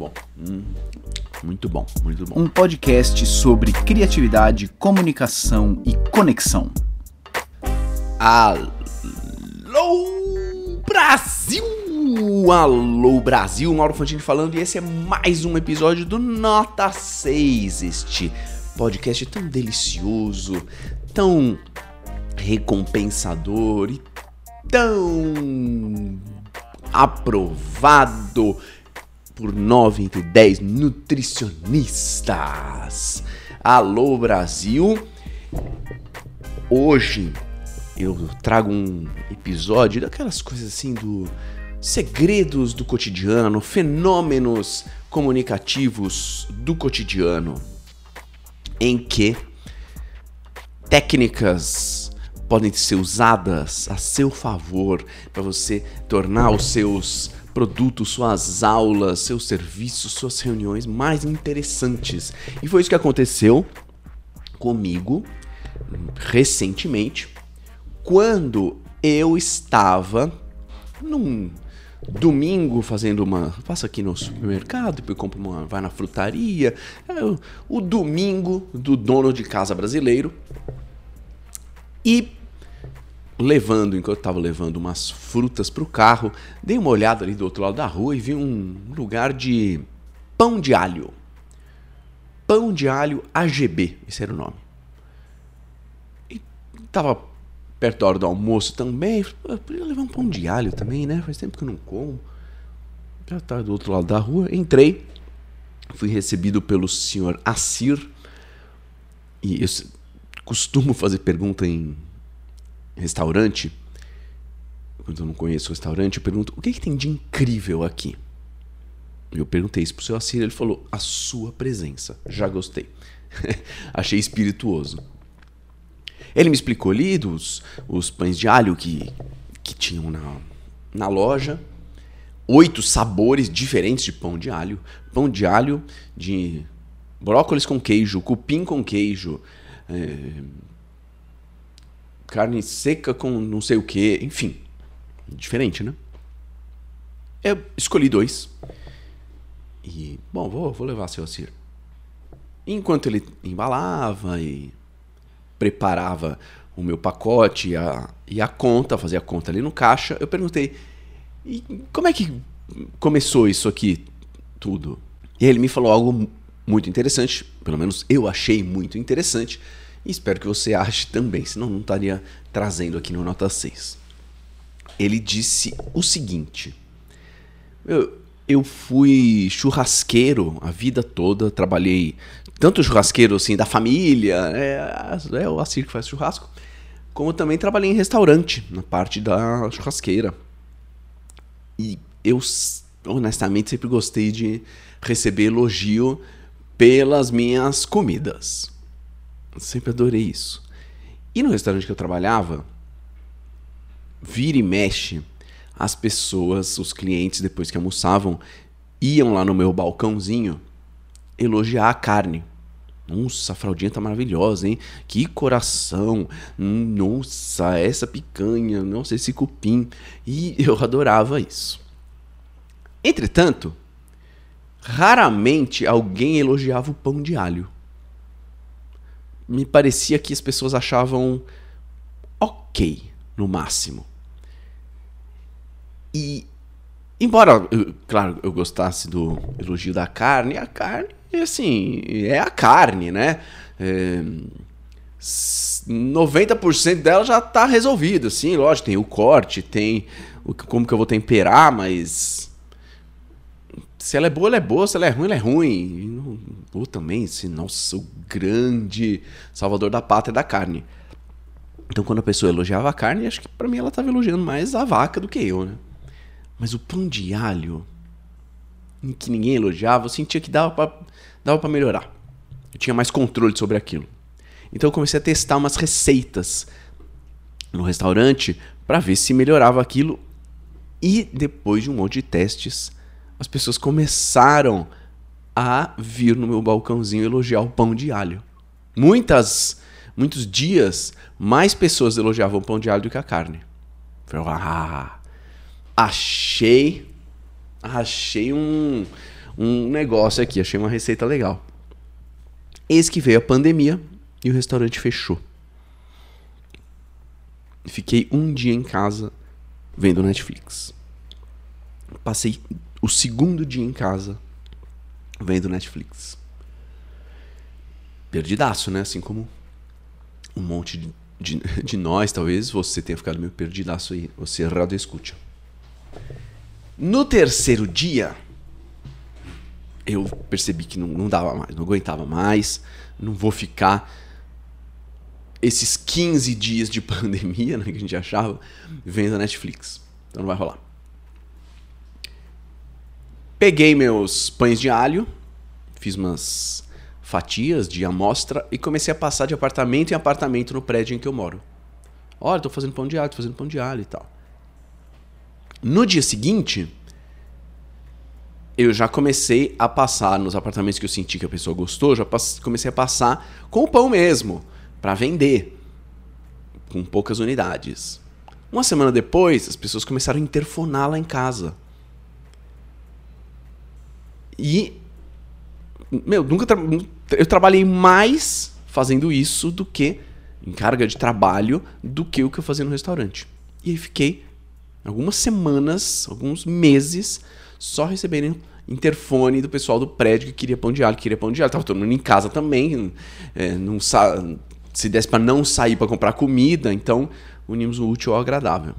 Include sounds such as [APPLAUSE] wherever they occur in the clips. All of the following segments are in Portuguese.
bom. Hum, muito bom, muito bom. Um podcast sobre criatividade, comunicação e conexão. Alô Brasil! Alô Brasil, Mauro Fantini falando e esse é mais um episódio do Nota 6, este podcast tão delicioso, tão recompensador e tão aprovado por 9 entre 10 nutricionistas. Alô Brasil! Hoje eu trago um episódio daquelas coisas assim do segredos do cotidiano, fenômenos comunicativos do cotidiano, em que técnicas podem ser usadas a seu favor para você tornar os seus produtos, suas aulas, seus serviços, suas reuniões mais interessantes. E foi isso que aconteceu comigo recentemente, quando eu estava num domingo fazendo uma. Passa aqui no supermercado, depois compra uma. vai na frutaria. É o domingo do dono de casa brasileiro. E levando, enquanto eu estava levando umas frutas para o carro, dei uma olhada ali do outro lado da rua e vi um lugar de pão de alho. Pão de alho AGB, esse era o nome. E tava perto da hora do almoço também. Eu podia levar um pão de alho também, né? Faz tempo que eu não como. Já tá do outro lado da rua. Entrei, fui recebido pelo senhor Assir. E eu costumo fazer pergunta em restaurante, quando eu não conheço o restaurante, eu pergunto: o que, que tem de incrível aqui? Eu perguntei isso pro seu Assir, ele falou: a sua presença. Já gostei. [LAUGHS] Achei espirituoso. Ele me explicou ali dos os pães de alho que, que tinham na, na loja. Oito sabores diferentes de pão de alho. Pão de alho de brócolis com queijo, cupim com queijo, é, carne seca com não sei o que, enfim. Diferente, né? Eu escolhi dois. E, bom, vou, vou levar seu Cir. Enquanto ele embalava e preparava o meu pacote e a, e a conta, fazia a conta ali no caixa, eu perguntei: como é que começou isso aqui tudo? E ele me falou algo muito interessante, pelo menos eu achei muito interessante, e espero que você ache também, senão não estaria trazendo aqui no Nota 6. Ele disse o seguinte: eu, eu fui churrasqueiro a vida toda, trabalhei tanto churrasqueiro assim da família, é, é o Assir que faz churrasco, como também trabalhei em restaurante, na parte da churrasqueira. E eu honestamente sempre gostei de receber elogio pelas minhas comidas. Sempre adorei isso. E no restaurante que eu trabalhava, vira e mexe, as pessoas, os clientes, depois que almoçavam, iam lá no meu balcãozinho elogiar a carne. Nossa, a fraldinha tá maravilhosa, hein? Que coração! Nossa, essa picanha, nossa, esse cupim. E eu adorava isso. Entretanto, raramente alguém elogiava o pão de alho me parecia que as pessoas achavam ok, no máximo. E, embora, eu, claro, eu gostasse do elogio da carne, a carne, assim, é a carne, né? É, 90% dela já tá resolvido, assim, lógico, tem o corte, tem o, como que eu vou temperar, mas se ela é boa, ela é boa, se ela é ruim, ela é ruim. Ou também, se, nossa, o grande salvador da pátria da carne. Então, quando a pessoa elogiava a carne, acho que para mim ela estava elogiando mais a vaca do que eu, né? Mas o pão de alho, que ninguém elogiava, eu sentia que dava para dava pra melhorar. Eu tinha mais controle sobre aquilo. Então, eu comecei a testar umas receitas no restaurante para ver se melhorava aquilo. E depois de um monte de testes, as pessoas começaram a vir no meu balcãozinho elogiar o pão de alho. Muitas, muitos dias, mais pessoas elogiavam o pão de alho do que a carne. ah, achei, achei um, um negócio aqui, achei uma receita legal. Eis que veio a pandemia e o restaurante fechou. Fiquei um dia em casa vendo Netflix. Passei o segundo dia em casa vendo Netflix. Perdidaço, né? Assim como um monte de, de, [LAUGHS] de nós, talvez você tenha ficado meio perdidaço aí. Você errado escute. No terceiro dia, eu percebi que não, não dava mais, não aguentava mais, não vou ficar esses 15 dias de [LAUGHS] pandemia, né, que a gente achava, vendo a Netflix. Então não vai rolar. Peguei meus pães de alho, fiz umas fatias de amostra e comecei a passar de apartamento em apartamento no prédio em que eu moro. Olha, tô fazendo pão de alho, tô fazendo pão de alho e tal. No dia seguinte, eu já comecei a passar nos apartamentos que eu senti que a pessoa gostou, já comecei a passar com o pão mesmo, para vender, com poucas unidades. Uma semana depois, as pessoas começaram a interfonar lá em casa. E. Meu, nunca. Tra eu trabalhei mais fazendo isso do que. em carga de trabalho, do que o que eu fazia no restaurante. E aí fiquei algumas semanas, alguns meses, só recebendo interfone do pessoal do prédio que queria pão de alho, que queria pão de alho. Tava todo mundo em casa também, é, não se desse para não sair para comprar comida, então unimos o útil ao agradável.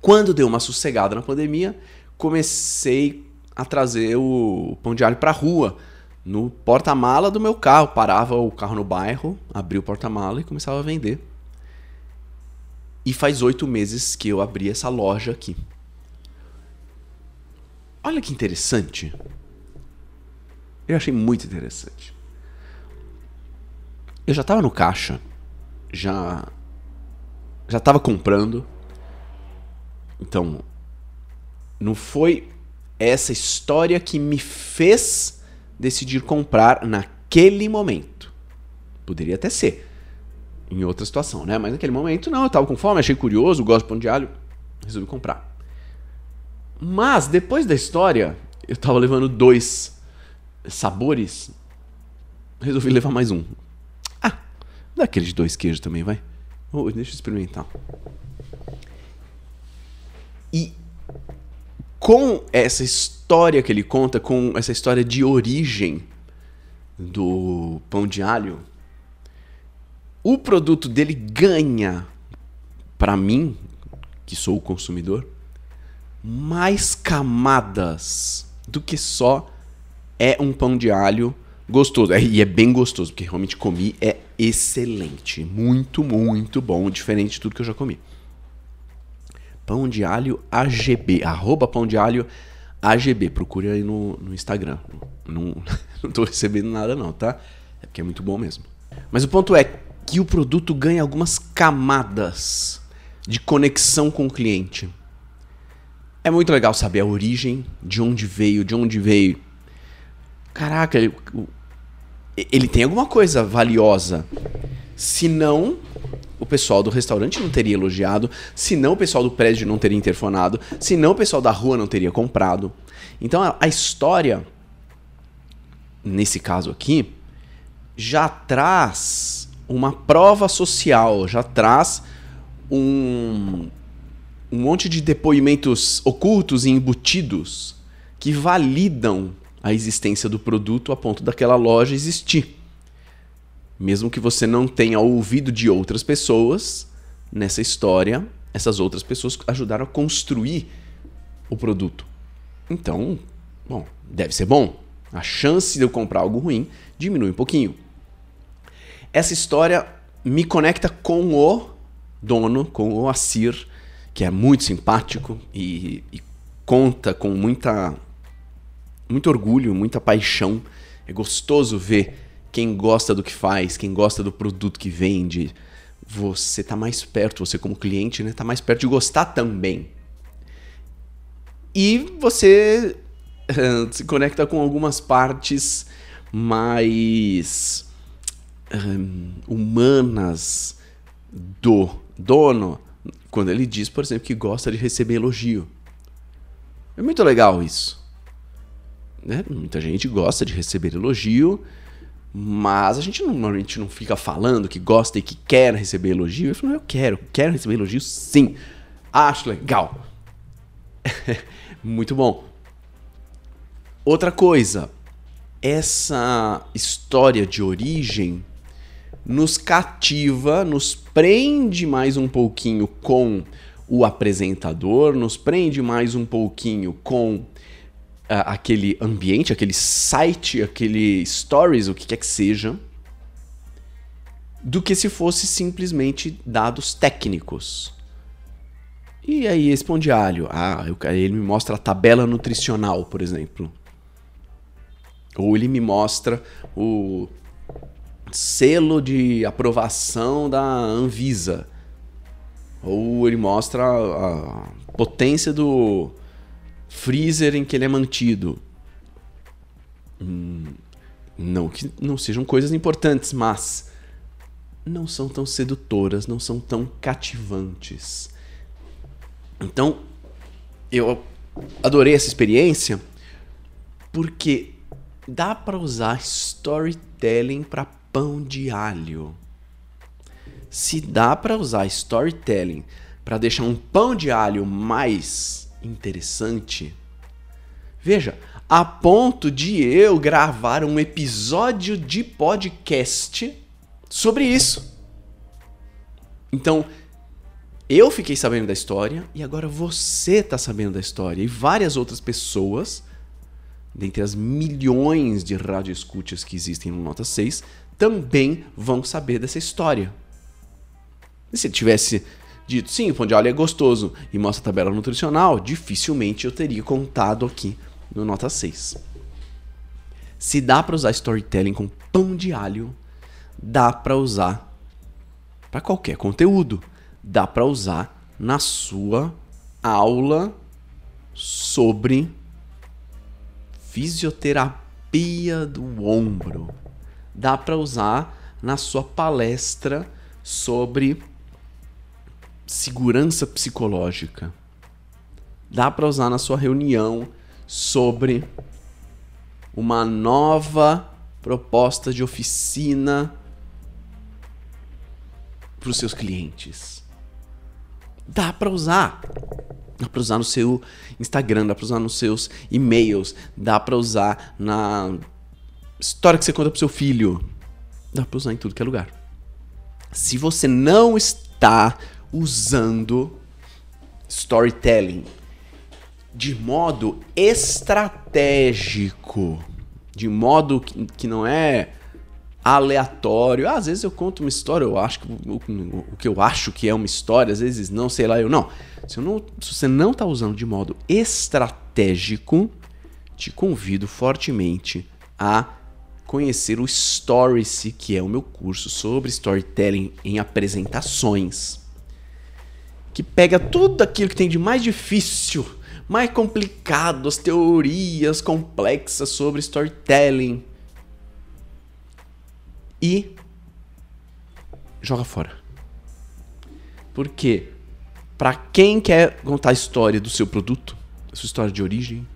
Quando deu uma sossegada na pandemia, comecei a trazer o pão de alho para rua, no porta-mala do meu carro. Parava o carro no bairro, abria o porta-mala e começava a vender. E faz oito meses que eu abri essa loja aqui. Olha que interessante. Eu achei muito interessante. Eu já estava no caixa, já já estava comprando. Então, não foi essa história que me fez decidir comprar naquele momento. Poderia até ser em outra situação, né? Mas naquele momento não, eu estava com fome, achei curioso, gosto de pão de alho, resolvi comprar. Mas depois da história, eu estava levando dois sabores, resolvi levar mais um. Ah, daquele de dois queijos também, vai. Oh, deixa eu experimentar. E com essa história que ele conta, com essa história de origem do pão de alho, o produto dele ganha, para mim, que sou o consumidor, mais camadas do que só é um pão de alho gostoso. É, e é bem gostoso, porque realmente comi, é excelente. Muito, muito bom, diferente de tudo que eu já comi. Pão de alho AGB, arroba pão de alho AGB. Procure aí no, no Instagram. Não, [LAUGHS] não tô recebendo nada não, tá? É porque é muito bom mesmo. Mas o ponto é que o produto ganha algumas camadas de conexão com o cliente. É muito legal saber a origem, de onde veio, de onde veio. Caraca, ele, tem alguma coisa valiosa. Se não, pessoal do restaurante não teria elogiado, senão o pessoal do prédio não teria interfonado, senão o pessoal da rua não teria comprado. Então a, a história, nesse caso aqui, já traz uma prova social, já traz um, um monte de depoimentos ocultos e embutidos que validam a existência do produto a ponto daquela loja existir. Mesmo que você não tenha ouvido de outras pessoas, nessa história, essas outras pessoas ajudaram a construir o produto. Então, bom, deve ser bom. A chance de eu comprar algo ruim diminui um pouquinho. Essa história me conecta com o dono, com o Assir, que é muito simpático e, e conta com muita muito orgulho, muita paixão. É gostoso ver quem gosta do que faz, quem gosta do produto que vende, você está mais perto, você como cliente, né, tá mais perto de gostar também. E você [LAUGHS] se conecta com algumas partes mais um, humanas do dono, quando ele diz, por exemplo, que gosta de receber elogio. É muito legal isso. Né? Muita gente gosta de receber elogio, mas a gente normalmente não fica falando que gosta e que quer receber elogio. Eu falo, eu quero, quero receber elogio sim. Acho legal. [LAUGHS] Muito bom. Outra coisa, essa história de origem nos cativa, nos prende mais um pouquinho com o apresentador, nos prende mais um pouquinho com aquele ambiente, aquele site, aquele stories, o que quer que seja, do que se fosse simplesmente dados técnicos. E aí, esse pão de alho? Ah, ele me mostra a tabela nutricional, por exemplo. Ou ele me mostra o selo de aprovação da Anvisa. Ou ele mostra a potência do freezer em que ele é mantido. Hum, não que não sejam coisas importantes, mas não são tão sedutoras, não são tão cativantes. Então, eu adorei essa experiência porque dá para usar storytelling para pão de alho. Se dá para usar storytelling para deixar um pão de alho mais interessante, veja, a ponto de eu gravar um episódio de podcast sobre isso. Então, eu fiquei sabendo da história e agora você está sabendo da história e várias outras pessoas, dentre as milhões de radioescutas que existem no Nota 6, também vão saber dessa história. E se tivesse dito, sim, o pão de alho é gostoso e mostra a tabela nutricional, dificilmente eu teria contado aqui no Nota 6. Se dá para usar storytelling com pão de alho, dá para usar para qualquer conteúdo dá para usar na sua aula sobre fisioterapia do ombro. Dá para usar na sua palestra sobre segurança psicológica. Dá para usar na sua reunião sobre uma nova proposta de oficina para os seus clientes dá para usar. Dá para usar no seu Instagram, dá para usar nos seus e-mails, dá para usar na história que você conta pro seu filho. Dá para usar em tudo que é lugar. Se você não está usando storytelling de modo estratégico, de modo que, não é aleatório. às vezes eu conto uma história, eu acho que o, o, que eu acho que é uma história, às vezes não, sei lá, eu não. Se, eu não, se você não está usando de modo estratégico, te convido fortemente a conhecer o Stories, que é o meu curso sobre storytelling em apresentações. Que pega tudo aquilo que tem de mais difícil, mais complicado, as teorias complexas sobre storytelling, e joga fora. Porque para quem quer contar a história do seu produto, a sua história de origem,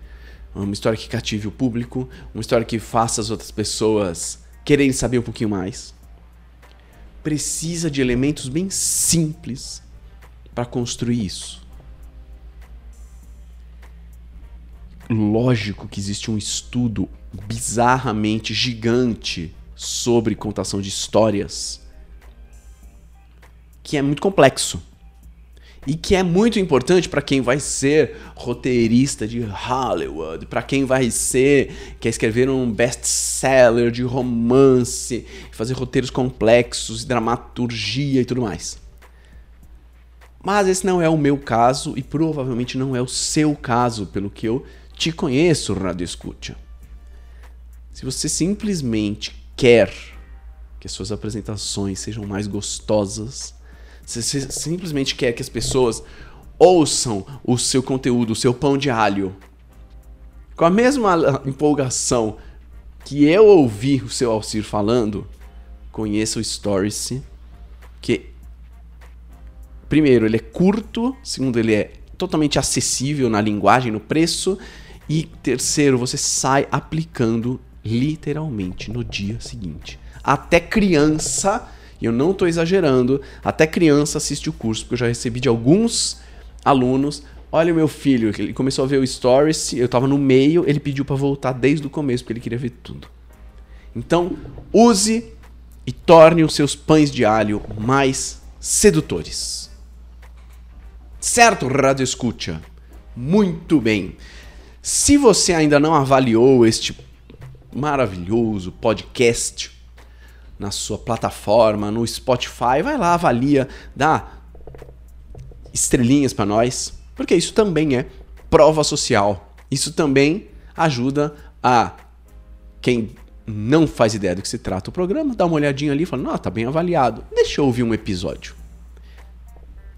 uma história que cative o público, uma história que faça as outras pessoas quererem saber um pouquinho mais, precisa de elementos bem simples para construir isso. Lógico que existe um estudo bizarramente gigante sobre contação de histórias que é muito complexo e que é muito importante para quem vai ser roteirista de Hollywood, para quem vai ser quer escrever um best-seller de romance, fazer roteiros complexos, dramaturgia e tudo mais. Mas esse não é o meu caso e provavelmente não é o seu caso, pelo que eu te conheço, Radio Escucha. Se você simplesmente quer que as suas apresentações sejam mais gostosas, você simplesmente quer que as pessoas ouçam o seu conteúdo, o seu pão de alho, com a mesma empolgação que eu ouvi o seu Alcir falando, conheça o Stories, que primeiro ele é curto, segundo ele é totalmente acessível na linguagem, no preço, E terceiro, você sai aplicando literalmente no dia seguinte. Até criança, e eu não estou exagerando, até criança assiste o curso, porque eu já recebi de alguns alunos. Olha o meu filho, ele começou a ver o stories, eu estava no meio, ele pediu para voltar desde o começo, porque ele queria ver tudo. Então, use e torne os seus pães de alho mais sedutores. Certo, Radio Escucha? Muito bem. Se você ainda não avaliou este maravilhoso podcast na sua plataforma, no Spotify, vai lá, avalia, dá estrelinhas para nós, porque isso também é prova social. Isso também ajuda a quem não faz ideia do que se trata o programa, dá uma olhadinha ali e fala: "Não, tá bem avaliado. Deixa eu ouvir um episódio".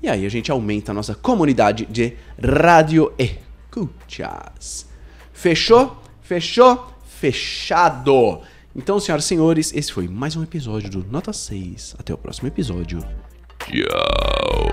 E aí a gente aumenta a nossa comunidade de radio escuchas. Fechou? Fechou? Fechado. Então, senhoras e senhores, esse foi mais um episódio do Nota 6. Até o próximo episódio. Tchau.